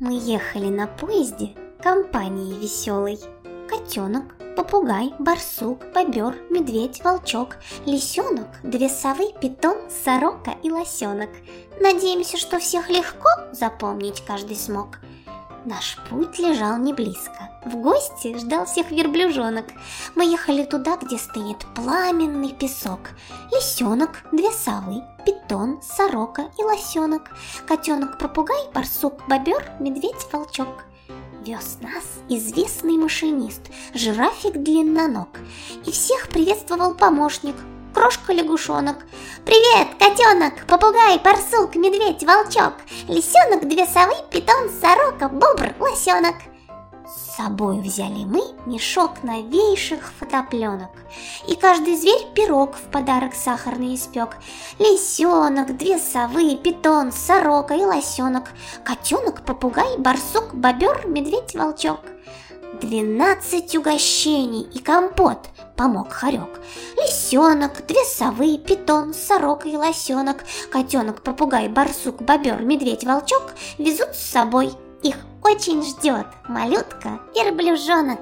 Мы ехали на поезде компанией веселой. Котенок, попугай, барсук, бобер, медведь, волчок, лисенок, две совы, питон, сорока и лосенок. Надеемся, что всех легко запомнить каждый смог. Наш путь лежал не близко. В гости ждал всех верблюжонок. Мы ехали туда, где стоит пламенный песок. Лисенок, две совы, питон, сорока и лосенок. Котенок, попугай, барсук, бобер, медведь, волчок. Вез нас известный машинист, жирафик длинноног. И всех приветствовал помощник, крошка-лягушонок. «Привет, котенок, попугай, барсук, медведь, волчок, лисенок, две совы, питон, сорока, бобр, лосенок!» С собой взяли мы мешок новейших фотопленок, И каждый зверь пирог в подарок сахарный испек. Лисенок, две совы, питон, сорока и лосенок, Котенок, попугай, барсук, бобер, медведь, волчок. Двенадцать угощений и компот помог хорек. Лисенок, две совы, питон, сорока и лосенок, Котенок, попугай, барсук, бобер, медведь, волчок Везут с собой их очень ждет малютка верблюжонок.